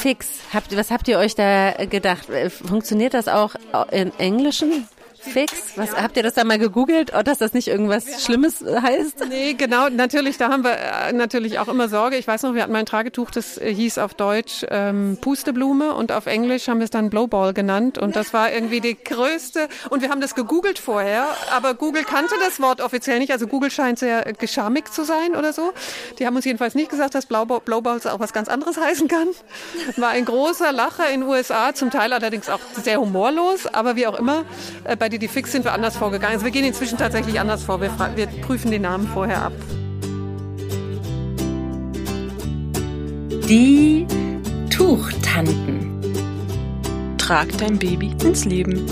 Fix. Habt, was habt ihr euch da gedacht? Funktioniert das auch in Englischen? Fix? Was habt ihr das da mal gegoogelt, ob dass das nicht irgendwas Schlimmes heißt? Nee, genau, natürlich, da haben wir äh, natürlich auch immer Sorge. Ich weiß noch, wir hatten mal ein Tragetuch, das äh, hieß auf Deutsch ähm, Pusteblume und auf Englisch haben wir es dann Blowball genannt und das war irgendwie die größte und wir haben das gegoogelt vorher, aber Google kannte das Wort offiziell nicht, also Google scheint sehr geschamig zu sein oder so. Die haben uns jedenfalls nicht gesagt, dass Blowballs auch was ganz anderes heißen kann. War ein großer Lacher in den USA, zum Teil allerdings auch sehr humorlos, aber wie auch immer, äh, bei die Fix sind wir anders vorgegangen. Also wir gehen inzwischen tatsächlich anders vor. Wir, wir prüfen den Namen vorher ab. Die Tuchtanten. Trag dein Baby ins Leben.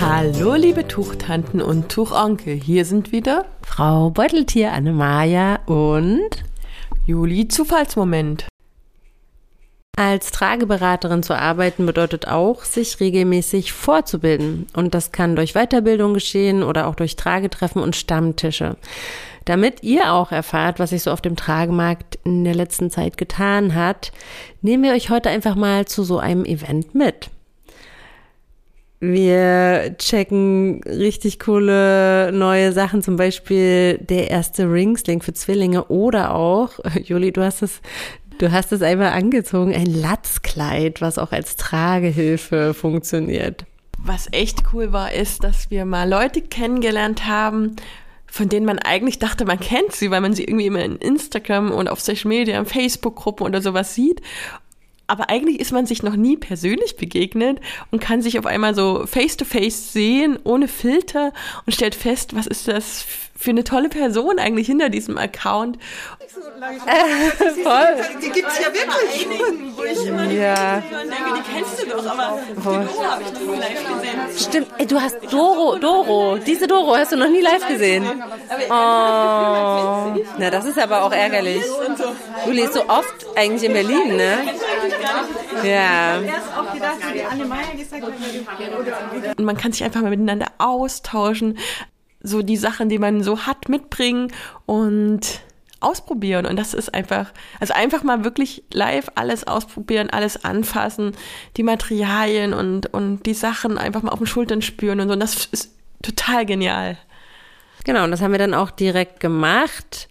Hallo liebe Tuchtanten und Tuchonkel, hier sind wieder Frau Beuteltier Annemaja und Juli Zufallsmoment. Als Trageberaterin zu arbeiten bedeutet auch, sich regelmäßig fortzubilden. Und das kann durch Weiterbildung geschehen oder auch durch Tragetreffen und Stammtische. Damit ihr auch erfahrt, was sich so auf dem Tragemarkt in der letzten Zeit getan hat, nehmen wir euch heute einfach mal zu so einem Event mit. Wir checken richtig coole neue Sachen, zum Beispiel der erste Ringsling für Zwillinge oder auch, Juli, du hast es Du hast es einmal angezogen, ein Latzkleid, was auch als Tragehilfe funktioniert. Was echt cool war, ist, dass wir mal Leute kennengelernt haben, von denen man eigentlich dachte, man kennt sie, weil man sie irgendwie immer in Instagram und auf Social Media, in Facebook-Gruppen oder sowas sieht. Aber eigentlich ist man sich noch nie persönlich begegnet und kann sich auf einmal so face-to-face -face sehen, ohne Filter und stellt fest, was ist das für eine tolle Person eigentlich hinter diesem Account. Äh, voll. Die gibt es ja wirklich. Wo ich immer ja. denke, die kennst du doch, aber die Doro habe ich noch nie live gesehen. Stimmt, Ey, du hast Doro, Doro, diese Doro hast du noch nie live gesehen. Oh, na das ist aber auch ärgerlich. Du lebst so oft eigentlich in Berlin, ne? Ja. Und man kann sich einfach mal miteinander austauschen so die Sachen, die man so hat, mitbringen und ausprobieren. Und das ist einfach, also einfach mal wirklich live alles ausprobieren, alles anfassen, die Materialien und, und die Sachen einfach mal auf den Schultern spüren und so. Und das ist total genial. Genau, und das haben wir dann auch direkt gemacht.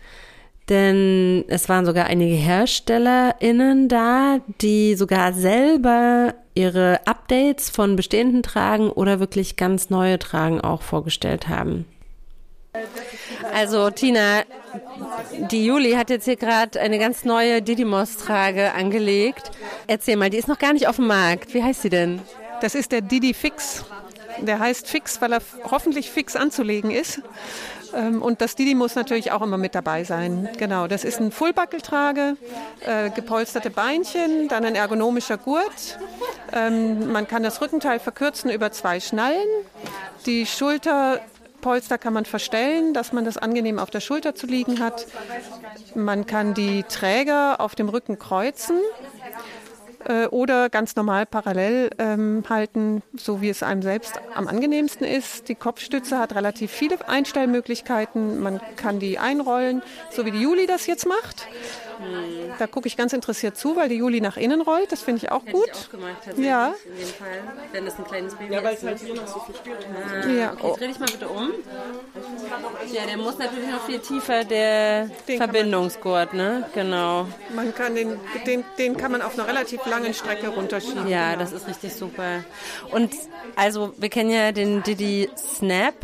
Denn es waren sogar einige HerstellerInnen da, die sogar selber ihre Updates von bestehenden Tragen oder wirklich ganz neue Tragen auch vorgestellt haben. Also Tina, die Juli hat jetzt hier gerade eine ganz neue Didymos-Trage angelegt. Erzähl mal, die ist noch gar nicht auf dem Markt. Wie heißt sie denn? Das ist der Didi Fix. Der heißt Fix, weil er hoffentlich fix anzulegen ist. Ähm, und das Didi muss natürlich auch immer mit dabei sein. Genau, das ist ein Fullbackeltrage, äh, gepolsterte Beinchen, dann ein ergonomischer Gurt. Ähm, man kann das Rückenteil verkürzen über zwei Schnallen. Die Schulter Polster kann man verstellen, dass man das angenehm auf der Schulter zu liegen hat. Man kann die Träger auf dem Rücken kreuzen äh, oder ganz normal parallel ähm, halten, so wie es einem selbst am angenehmsten ist. Die Kopfstütze hat relativ viele Einstellmöglichkeiten. Man kann die einrollen, so wie die Juli das jetzt macht. Hm. Da gucke ich ganz interessiert zu, weil die Juli nach innen rollt. Das finde ich auch gut. Ich auch gemacht, ja. In dem Fall, wenn das ein kleines Baby ja, weil es halt hier noch so viel spürt. Ah, ja. Okay, dreh dich mal bitte um. Ja, der muss natürlich noch viel tiefer, der den Verbindungsgurt, ne? Genau. Man kann den, den, den kann man auf einer relativ langen Strecke runterschieben. Ja, genau. das ist richtig super. Und also, wir kennen ja den Didi Snap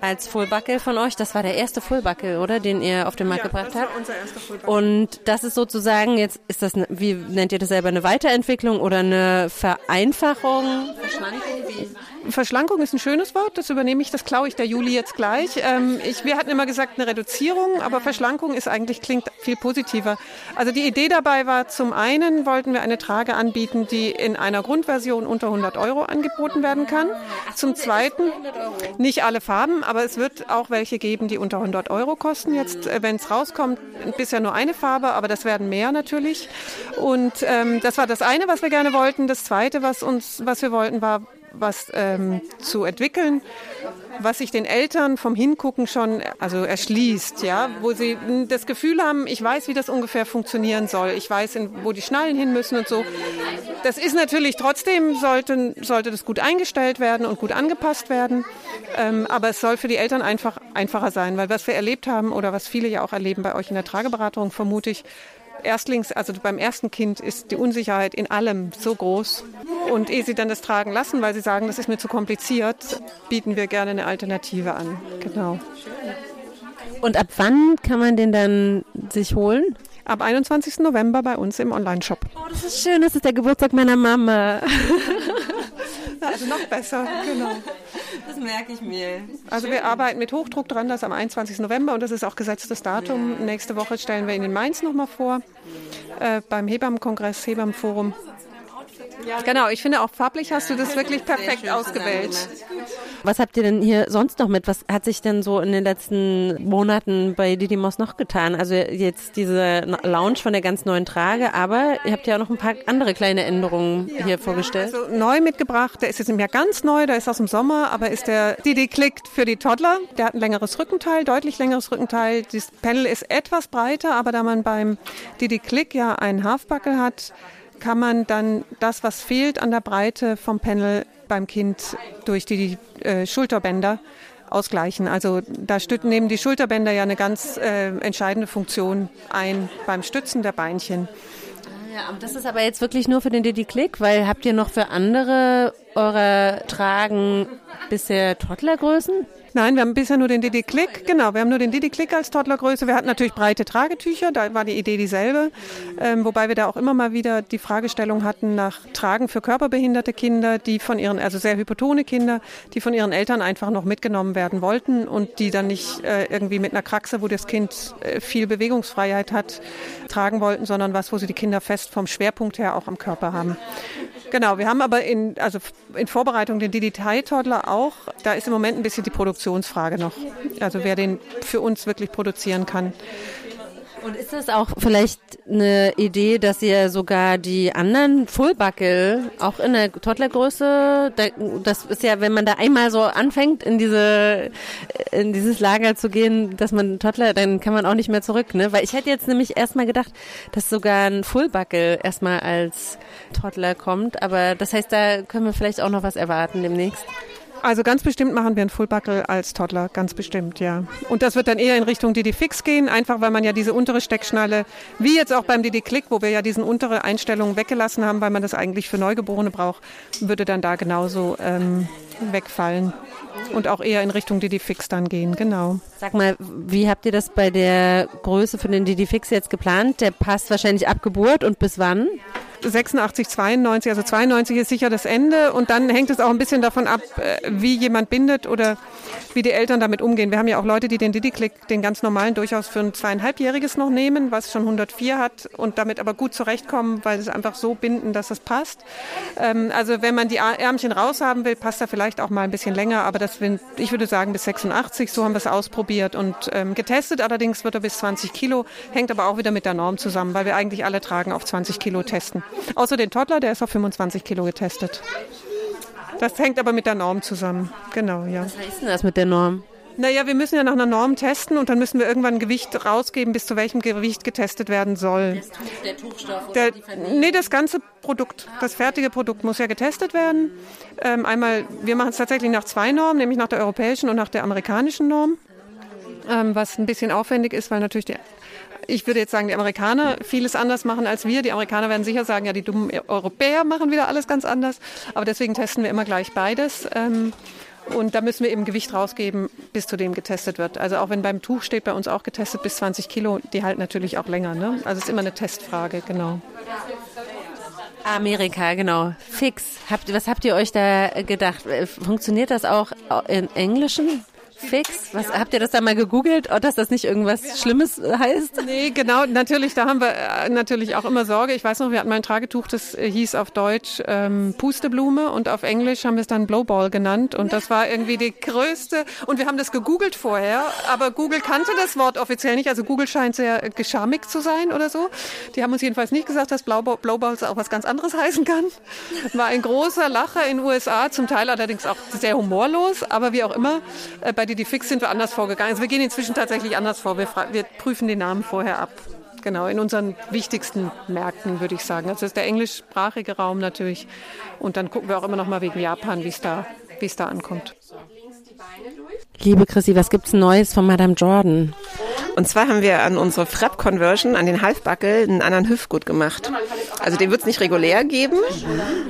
als Fullbackel von euch. Das war der erste Fullbackel, oder? Den ihr auf den Markt ja, gebracht das habt. War unser erster Fullbackel. Und das ist sozusagen jetzt, ist das, wie nennt ihr das selber, eine Weiterentwicklung oder eine Vereinfachung? Verschlankung? Wie? Verschlankung ist ein schönes Wort, das übernehme ich, das klaue ich der Juli jetzt gleich. Ähm, ich, wir hatten immer gesagt eine Reduzierung, aber Verschlankung ist eigentlich, klingt viel positiver. Also die Idee dabei war, zum einen wollten wir eine Trage anbieten, die in einer Grundversion unter 100 Euro angeboten werden kann. Zum zweiten, nicht alle Farben, aber es wird auch welche geben, die unter 100 Euro kosten. Jetzt, äh, wenn es rauskommt, bisher nur eine Farbe, aber das werden mehr natürlich. Und ähm, das war das eine, was wir gerne wollten. Das zweite, was uns, was wir wollten, war was ähm, zu entwickeln, was sich den Eltern vom Hingucken schon also erschließt, ja, wo sie das Gefühl haben, ich weiß, wie das ungefähr funktionieren soll, ich weiß, wo die Schnallen hin müssen und so. Das ist natürlich trotzdem sollte, sollte das gut eingestellt werden und gut angepasst werden, ähm, aber es soll für die Eltern einfach einfacher sein, weil was wir erlebt haben oder was viele ja auch erleben bei euch in der Trageberatung, vermute ich, Erstlings, also beim ersten Kind ist die Unsicherheit in allem so groß. Und ehe sie dann das tragen lassen, weil sie sagen, das ist mir zu kompliziert, bieten wir gerne eine Alternative an. Genau. Und ab wann kann man den dann sich holen? Ab 21. November bei uns im Online-Shop. Oh, das ist schön, das ist der Geburtstag meiner Mama. also noch besser, genau. Das merke ich mir. Also wir arbeiten mit Hochdruck dran, das am 21. November und das ist auch gesetztes Datum. Ja. Nächste Woche stellen wir ihn in Mainz nochmal vor, äh, beim Hebammenkongress, Hebammenforum. Genau, ich finde auch farblich hast du das wirklich perfekt ausgewählt. Was habt ihr denn hier sonst noch mit? Was hat sich denn so in den letzten Monaten bei Didymos noch getan? Also jetzt diese Lounge von der ganz neuen Trage, aber ihr habt ja auch noch ein paar andere kleine Änderungen ja. hier vorgestellt. Also neu mitgebracht, der ist jetzt nicht mehr ganz neu, der ist aus dem Sommer, aber ist der Didi Click für die Toddler. Der hat ein längeres Rückenteil, deutlich längeres Rückenteil. Das Panel ist etwas breiter, aber da man beim Didi Click ja einen Halfbuckle hat, kann man dann das, was fehlt an der Breite vom Panel beim Kind durch die äh, Schulterbänder ausgleichen. Also da nehmen die Schulterbänder ja eine ganz äh, entscheidende Funktion ein beim Stützen der Beinchen. Ah ja, das ist aber jetzt wirklich nur für den Didi Click, weil habt ihr noch für andere eure Tragen bisher Toddlergrößen? Nein, wir haben bisher nur den Didi Click, genau, wir haben nur den Didi Click als Toddlergröße. Wir hatten natürlich breite Tragetücher, da war die Idee dieselbe, ähm, wobei wir da auch immer mal wieder die Fragestellung hatten nach Tragen für körperbehinderte Kinder, die von ihren, also sehr hypotone Kinder, die von ihren Eltern einfach noch mitgenommen werden wollten und die dann nicht äh, irgendwie mit einer Kraxe, wo das Kind äh, viel Bewegungsfreiheit hat, tragen wollten, sondern was, wo sie die Kinder fest vom Schwerpunkt her auch am Körper haben. Genau, wir haben aber in, also in Vorbereitung den Didi-Tai-Toddler auch. Da ist im Moment ein bisschen die Produktionsfrage noch. Also wer den für uns wirklich produzieren kann. Und ist das auch vielleicht eine Idee, dass ihr sogar die anderen Fullbuckle auch in der Toddlergröße, das ist ja, wenn man da einmal so anfängt, in diese, in dieses Lager zu gehen, dass man Toddler, dann kann man auch nicht mehr zurück, ne? Weil ich hätte jetzt nämlich erstmal gedacht, dass sogar ein Fullbuckle erstmal als Toddler kommt, aber das heißt, da können wir vielleicht auch noch was erwarten demnächst. Also ganz bestimmt machen wir einen Fullbuckle als Toddler, ganz bestimmt, ja. Und das wird dann eher in Richtung Didi Fix gehen, einfach weil man ja diese untere Steckschnalle, wie jetzt auch beim Didi Click, wo wir ja diesen untere Einstellungen weggelassen haben, weil man das eigentlich für Neugeborene braucht, würde dann da genauso ähm, wegfallen. Und auch eher in Richtung Didi Fix dann gehen, genau. Sag mal, wie habt ihr das bei der Größe für den Didi Fix jetzt geplant? Der passt wahrscheinlich ab Geburt und bis wann? 86, 92, also 92 ist sicher das Ende und dann hängt es auch ein bisschen davon ab, äh, wie jemand bindet oder wie die Eltern damit umgehen. Wir haben ja auch Leute, die den Diddy-Click, den ganz normalen, durchaus für ein zweieinhalbjähriges noch nehmen, was schon 104 hat und damit aber gut zurechtkommen, weil sie es einfach so binden, dass es passt. Ähm, also wenn man die Ärmchen raushaben will, passt er vielleicht auch mal ein bisschen länger, aber das, ich würde sagen bis 86, so haben wir es ausprobiert und ähm, getestet. Allerdings wird er bis 20 Kilo, hängt aber auch wieder mit der Norm zusammen, weil wir eigentlich alle tragen auf 20 Kilo testen. Außer den Toddler, der ist auf 25 Kilo getestet. Das hängt aber mit der Norm zusammen. Genau, ja. Was heißt denn das mit der Norm? Naja, wir müssen ja nach einer Norm testen und dann müssen wir irgendwann ein Gewicht rausgeben, bis zu welchem Gewicht getestet werden soll. Der Tuchstoff? Der, nee, das ganze Produkt, das fertige Produkt muss ja getestet werden. Ähm, einmal, wir machen es tatsächlich nach zwei Normen, nämlich nach der europäischen und nach der amerikanischen Norm. Ähm, was ein bisschen aufwendig ist, weil natürlich die ich würde jetzt sagen, die Amerikaner vieles anders machen als wir. Die Amerikaner werden sicher sagen, ja, die dummen Europäer machen wieder alles ganz anders. Aber deswegen testen wir immer gleich beides. Ähm, und da müssen wir eben Gewicht rausgeben, bis zu dem getestet wird. Also auch wenn beim Tuch steht bei uns auch getestet bis 20 Kilo, die halten natürlich auch länger. Ne? Also es ist immer eine Testfrage, genau. Amerika, genau. Fix. Habt, was habt ihr euch da gedacht? Funktioniert das auch im Englischen? Fix? Was habt ihr das da mal gegoogelt, dass das nicht irgendwas Schlimmes heißt? Nee, genau, natürlich, da haben wir äh, natürlich auch immer Sorge. Ich weiß noch, wir hatten mal ein Tragetuch, das äh, hieß auf Deutsch ähm, Pusteblume und auf Englisch haben wir es dann Blowball genannt und das war irgendwie die größte und wir haben das gegoogelt vorher, aber Google kannte das Wort offiziell nicht, also Google scheint sehr geschamig zu sein oder so. Die haben uns jedenfalls nicht gesagt, dass Blowball, Blowballs auch was ganz anderes heißen kann. War ein großer Lacher in den USA, zum Teil allerdings auch sehr humorlos, aber wie auch immer, äh, bei Didi Fix sind wir anders vorgegangen. Also wir gehen inzwischen tatsächlich anders vor. Wir, wir prüfen die Namen vorher ab. Genau, in unseren wichtigsten Märkten, würde ich sagen. Also das ist der englischsprachige Raum natürlich. Und dann gucken wir auch immer noch mal wegen Japan, wie es da, wie es da ankommt. Liebe Chrissy, was gibt's Neues von Madame Jordan? Und zwar haben wir an unsere Frap-Conversion, an den Halfbackel, einen anderen Hüftgut gemacht. Also den wird es nicht regulär geben,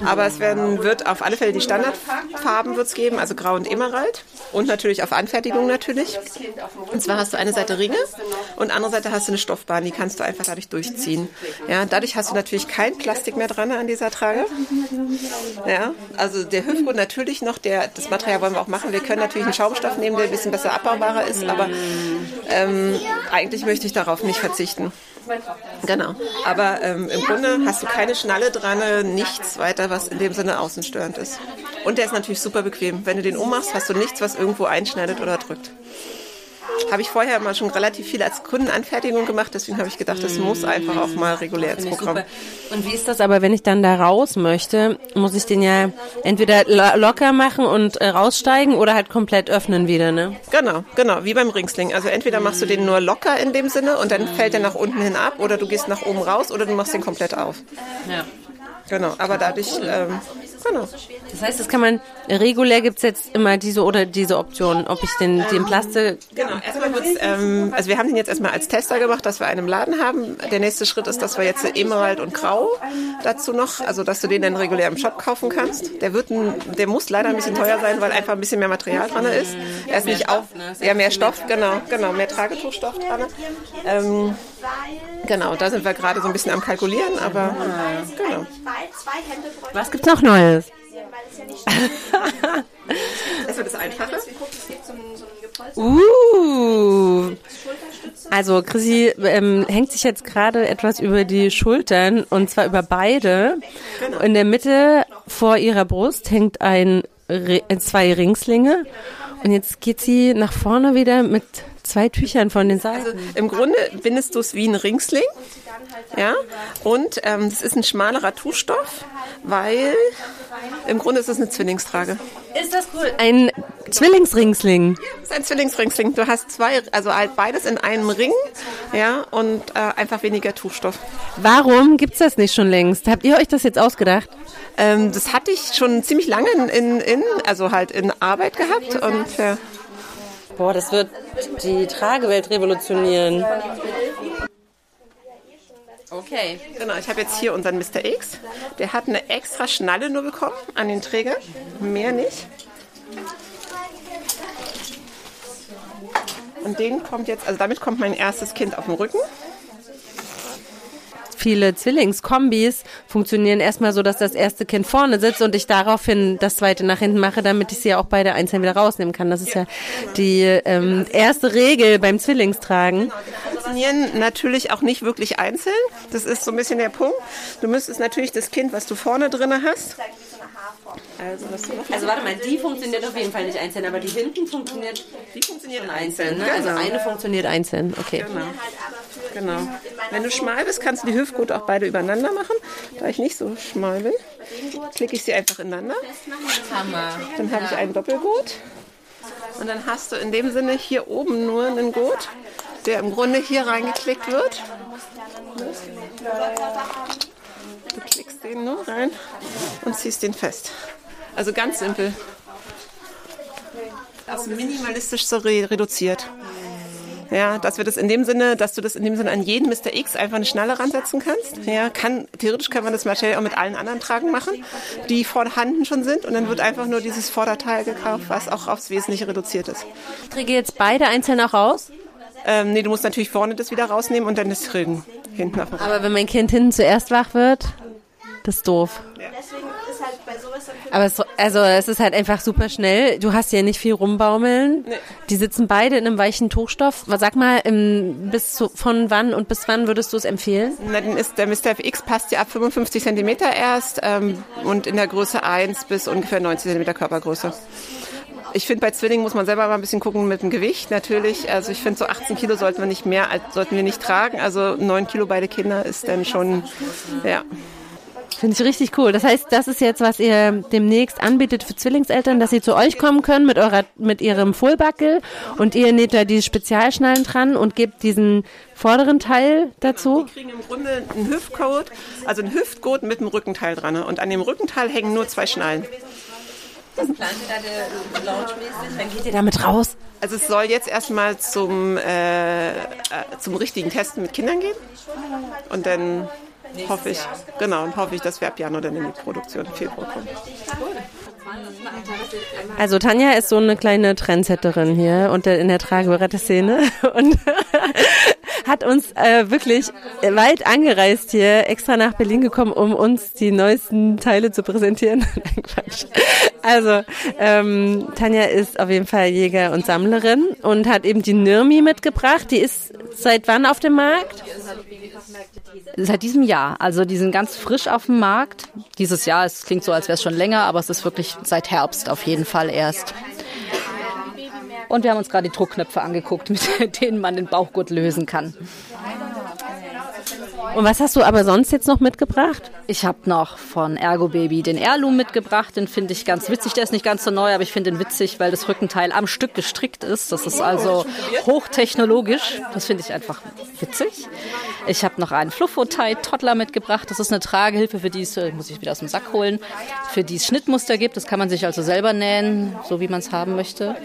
aber es werden, wird auf alle Fälle die Standardfarben wird's geben, also Grau und Emerald. Und natürlich auf Anfertigung natürlich. Und zwar hast du eine Seite Ringe und andere Seite hast du eine Stoffbahn, die kannst du einfach dadurch durchziehen. Ja, dadurch hast du natürlich kein Plastik mehr dran an dieser Trage. Ja, also der Hüftgut natürlich noch, der, das Material wollen wir auch machen. Wir können natürlich einen Schaumstoff nehmen, der ein bisschen besser abbaubarer ist, aber ähm, eigentlich möchte ich darauf nicht verzichten. Genau. Aber ähm, im Grunde hast du keine Schnalle dran, nichts weiter, was in dem Sinne außenstörend ist. Und der ist natürlich super bequem. Wenn du den ummachst, hast du nichts, was irgendwo einschneidet oder drückt. Habe ich vorher immer schon relativ viel als Kundenanfertigung gemacht, deswegen habe ich gedacht, das muss einfach auch mal regulär ins Programm. Und wie ist das aber, wenn ich dann da raus möchte, muss ich den ja entweder locker machen und äh, raussteigen oder halt komplett öffnen wieder, ne? Genau, genau, wie beim Ringsling. Also entweder machst du den nur locker in dem Sinne und dann fällt er nach unten hin ab oder du gehst nach oben raus oder du machst den komplett auf. Ja. Genau, aber dadurch ähm, Genau. Das heißt, das kann man, regulär gibt es jetzt immer diese oder diese Option, ob ich den, den Plastik. Genau, erstmal wird's, ähm, also wir haben den jetzt erstmal als Tester gemacht, dass wir einen im Laden haben. Der nächste Schritt ist, dass wir jetzt Emerald und Grau dazu noch, also dass du den dann regulär im Shop kaufen kannst. Der wird ein, der muss leider ein bisschen teuer sein, weil einfach ein bisschen mehr Material dran ist. Er ist nicht auf, ne? ja, mehr Stoff, genau, genau, mehr Tragetuchstoff dran. Ähm, genau, da sind wir gerade so ein bisschen am kalkulieren, aber genau. Was gibt's noch Neues? Neues. das wird das Einfache. Uh. Also Chrissy ähm, hängt sich jetzt gerade etwas über die Schultern und zwar über beide. Genau. In der Mitte vor ihrer Brust hängt ein zwei Ringslinge und jetzt geht sie nach vorne wieder mit zwei Tüchern von den Seiten. Also im Grunde bindest du es wie ein Ringsling. Ja, und ähm, das ist ein schmalerer Tuchstoff, weil im Grunde ist es eine Zwillingstrage. Ist das cool? Ein Zwillingsringsling. Ja, ist ein Zwillingsringsling. Du hast zwei, also halt beides in einem Ring, ja, und äh, einfach weniger Tuchstoff. Warum gibt's das nicht schon längst? Habt ihr euch das jetzt ausgedacht? Ähm, das hatte ich schon ziemlich lange in, in, also halt in Arbeit gehabt und ja. Boah, das wird die Tragewelt revolutionieren. Okay. Genau, ich habe jetzt hier unseren Mr. X. Der hat eine extra Schnalle nur bekommen an den Träger. Mehr nicht. Und den kommt jetzt, also damit kommt mein erstes Kind auf den Rücken viele Zwillingskombis funktionieren erstmal so, dass das erste Kind vorne sitzt und ich daraufhin das zweite nach hinten mache, damit ich sie auch beide einzeln wieder rausnehmen kann. Das ist ja die ähm, erste Regel beim Zwillingstragen. Die funktionieren natürlich auch nicht wirklich einzeln. Das ist so ein bisschen der Punkt. Du müsstest natürlich das Kind, was du vorne drin hast, also, also, warte mal, die funktioniert auf jeden Fall nicht einzeln, aber die hinten funktioniert. Die funktioniert einzeln. Ne? Also genau. eine funktioniert einzeln. Okay. Genau. genau. Wenn du schmal bist, kannst du die Hüftgurt auch beide übereinander machen. Da ich nicht so schmal bin, klicke ich sie einfach ineinander. Hammer. Dann habe ich einen Doppelgurt. Und dann hast du in dem Sinne hier oben nur einen Gurt, der im Grunde hier reingeklickt wird. Klickst den nur rein und ziehst den fest. Also ganz simpel. Das ist minimalistisch so re reduziert. Ja, dass wir das in dem Sinne, dass du das in dem Sinne an jeden Mr. X einfach eine Schnalle ransetzen kannst. Ja, kann, theoretisch kann man das Material auch mit allen anderen Tragen machen, die vorhanden schon sind. Und dann wird einfach nur dieses Vorderteil gekauft, was auch aufs Wesentliche reduziert ist. Ich kriege jetzt beide einzeln auch raus? Ähm, nee, du musst natürlich vorne das wieder rausnehmen und dann das Trillen hinten auf dem Aber wenn mein Kind hinten zuerst wach wird, das ist doof. Ja. Aber es, also es ist halt einfach super schnell. Du hast ja nicht viel rumbaumeln. Nee. Die sitzen beide in einem weichen Tuchstoff. Sag mal, im, bis zu, von wann und bis wann würdest du es empfehlen? Na, dann ist der Mr. FX passt ja ab 55 cm erst ähm, und in der Größe 1 bis ungefähr 90 cm Körpergröße. Ich finde, bei Zwillingen muss man selber mal ein bisschen gucken mit dem Gewicht natürlich. Also ich finde, so 18 Kilo sollten wir nicht mehr, sollten wir nicht tragen. Also 9 Kilo beide Kinder ist dann schon, ja. Finde ich richtig cool. Das heißt, das ist jetzt, was ihr demnächst anbietet für Zwillingseltern, dass sie zu euch kommen können mit eurer, mit ihrem Fullbackel und ihr näht da die Spezialschnallen dran und gebt diesen vorderen Teil dazu. Die kriegen im Grunde einen Hüftcode, also einen Hüftgurt mit einem Rückenteil dran. Und an dem Rückenteil hängen nur zwei Schnallen. Was plant ihr da launchmäßig? Dann geht ihr damit raus? Also es soll jetzt erstmal zum, äh, äh, zum richtigen Testen mit Kindern gehen. Und dann hoffe ich, genau, und hoffe ich, dass wir ab Januar dann in die Produktion im Februar kommen. Also Tanja ist so eine kleine Trendsetterin hier und in der Trageberette-Szene und hat uns äh, wirklich weit angereist hier, extra nach Berlin gekommen, um uns die neuesten Teile zu präsentieren. Quatsch. Also ähm, Tanja ist auf jeden Fall Jäger und Sammlerin und hat eben die Nirmi mitgebracht. Die ist seit wann auf dem Markt? Seit diesem Jahr. Also die sind ganz frisch auf dem Markt. Dieses Jahr, es klingt so, als wäre es schon länger, aber es ist wirklich seit Herbst auf jeden Fall erst. Und wir haben uns gerade die Druckknöpfe angeguckt, mit denen man den Bauchgurt lösen kann. Und was hast du aber sonst jetzt noch mitgebracht? Ich habe noch von Ergo Baby den Airloom mitgebracht. Den finde ich ganz witzig. Der ist nicht ganz so neu, aber ich finde ihn witzig, weil das Rückenteil am Stück gestrickt ist. Das ist also hochtechnologisch. Das finde ich einfach witzig. Ich habe noch einen Fluffo-Tie Toddler mitgebracht. Das ist eine Tragehilfe, für die es, äh, muss ich wieder aus dem Sack holen, für die es Schnittmuster gibt. Das kann man sich also selber nähen, so wie man es haben möchte.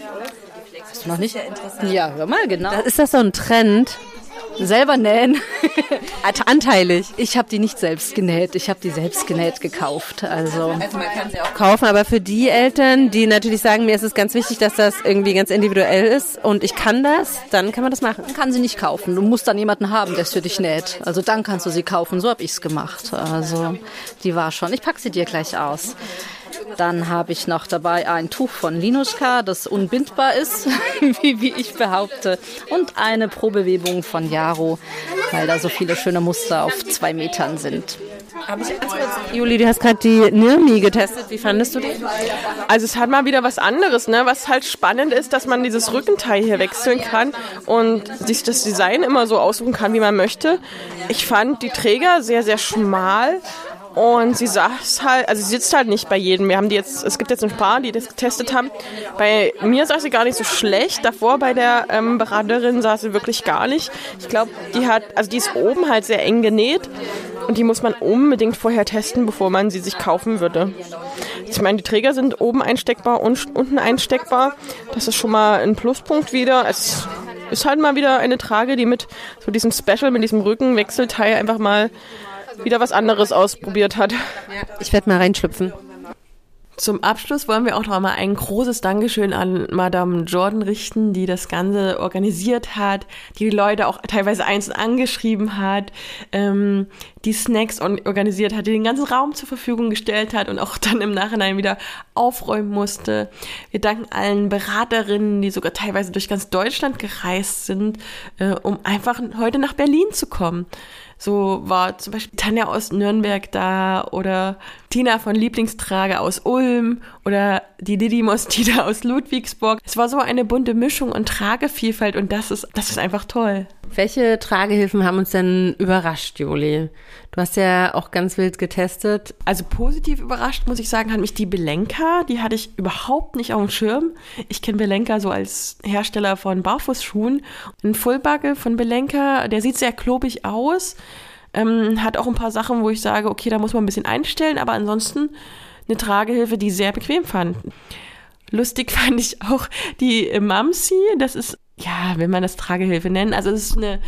Hast du noch nicht? Ja, hör mal, genau. Ist das so ein Trend? Selber nähen. Anteilig. Ich habe die nicht selbst genäht. Ich habe die selbst genäht gekauft. Also. also man kann sie auch kaufen, aber für die Eltern, die natürlich sagen, mir ist es ganz wichtig, dass das irgendwie ganz individuell ist und ich kann das, dann kann man das machen. Man kann sie nicht kaufen. Du musst dann jemanden haben, der es für dich näht. Also dann kannst du sie kaufen. So habe ich es gemacht. Also die war schon. Ich packe sie dir gleich aus. Dann habe ich noch dabei ein Tuch von Linuschka, das unbindbar ist, wie, wie ich behaupte. Und eine Probewebung von Jaro, weil da so viele schöne Muster auf zwei Metern sind. Juli, du hast gerade die Nirmi getestet. Wie fandest du die? Also es hat mal wieder was anderes, ne? Was halt spannend ist, dass man dieses Rückenteil hier wechseln kann und sich das Design immer so aussuchen kann, wie man möchte. Ich fand die Träger sehr, sehr schmal und sie saß halt, also sie sitzt halt nicht bei jedem. Wir haben die jetzt, es gibt jetzt ein paar, die das getestet haben. Bei mir saß sie gar nicht so schlecht. Davor bei der ähm, Beraterin saß sie wirklich gar nicht. Ich glaube, die hat, also die ist oben halt sehr eng genäht. Und die muss man unbedingt vorher testen, bevor man sie sich kaufen würde. Ich meine, die Träger sind oben einsteckbar und unten einsteckbar. Das ist schon mal ein Pluspunkt wieder. Es ist halt mal wieder eine Trage, die mit so diesem Special, mit diesem Rückenwechselteil einfach mal wieder was anderes ausprobiert hat. Ich werde mal reinschlüpfen. Zum Abschluss wollen wir auch noch mal ein großes Dankeschön an Madame Jordan richten, die das Ganze organisiert hat, die die Leute auch teilweise einzeln angeschrieben hat, ähm, die Snacks organisiert hat, die den ganzen Raum zur Verfügung gestellt hat und auch dann im Nachhinein wieder aufräumen musste. Wir danken allen Beraterinnen, die sogar teilweise durch ganz Deutschland gereist sind, äh, um einfach heute nach Berlin zu kommen. So war zum Beispiel Tanja aus Nürnberg da oder Tina von Lieblingstrage aus Ulm oder die Didymos Tita aus Ludwigsburg. Es war so eine bunte Mischung und Tragevielfalt und das ist, das ist einfach toll. Welche Tragehilfen haben uns denn überrascht, Juli? Du hast ja auch ganz wild getestet. Also positiv überrascht, muss ich sagen, hat mich die Belenka. Die hatte ich überhaupt nicht auf dem Schirm. Ich kenne Belenka so als Hersteller von Barfußschuhen. Ein Fullbugge von Belenka, der sieht sehr klobig aus. Ähm, hat auch ein paar Sachen, wo ich sage, okay, da muss man ein bisschen einstellen, aber ansonsten eine Tragehilfe, die sehr bequem fand. Lustig fand ich auch die Mamsi. Das ist ja, will man das Tragehilfe nennen. Also es ist eine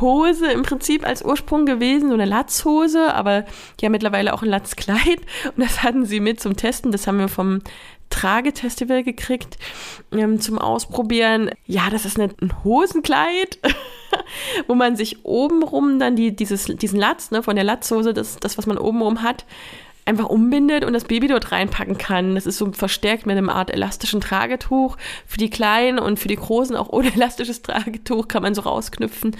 Hose im Prinzip als Ursprung gewesen, so eine Latzhose, aber ja mittlerweile auch ein Latzkleid. Und das hatten sie mit zum Testen. Das haben wir vom Tragefestival gekriegt ähm, zum Ausprobieren. Ja, das ist ein Hosenkleid, wo man sich obenrum dann die, dieses, diesen Latz ne, von der Latzhose, das, das, was man obenrum hat, einfach umbindet und das Baby dort reinpacken kann. Das ist so verstärkt mit einer Art elastischen Tragetuch. Für die Kleinen und für die Großen auch ohne elastisches Tragetuch kann man so rausknüpfen.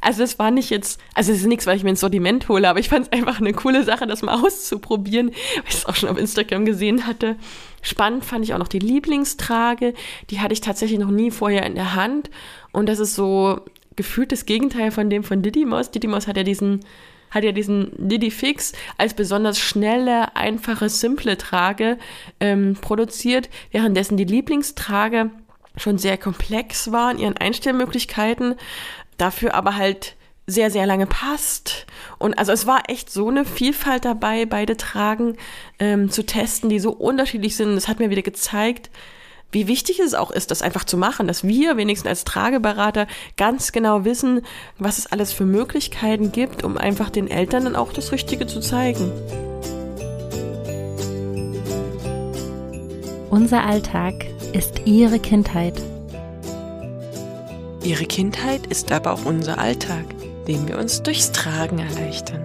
Also das war nicht jetzt, also es ist nichts, weil ich mir ins Sortiment hole, aber ich fand es einfach eine coole Sache, das mal auszuprobieren, weil ich es auch schon auf Instagram gesehen hatte. Spannend fand ich auch noch die Lieblingstrage. Die hatte ich tatsächlich noch nie vorher in der Hand. Und das ist so gefühlt das Gegenteil von dem von Didymos. Didymos hat ja diesen hat ja diesen Diddy Fix als besonders schnelle, einfache, simple Trage ähm, produziert, währenddessen die Lieblingstrage schon sehr komplex war in ihren Einstellmöglichkeiten, dafür aber halt sehr, sehr lange passt. Und also es war echt so eine Vielfalt dabei, beide Tragen ähm, zu testen, die so unterschiedlich sind. Das hat mir wieder gezeigt, wie wichtig es auch ist, das einfach zu machen, dass wir wenigstens als Trageberater ganz genau wissen, was es alles für Möglichkeiten gibt, um einfach den Eltern dann auch das Richtige zu zeigen. Unser Alltag ist ihre Kindheit. Ihre Kindheit ist aber auch unser Alltag, den wir uns durchs Tragen erleichtern.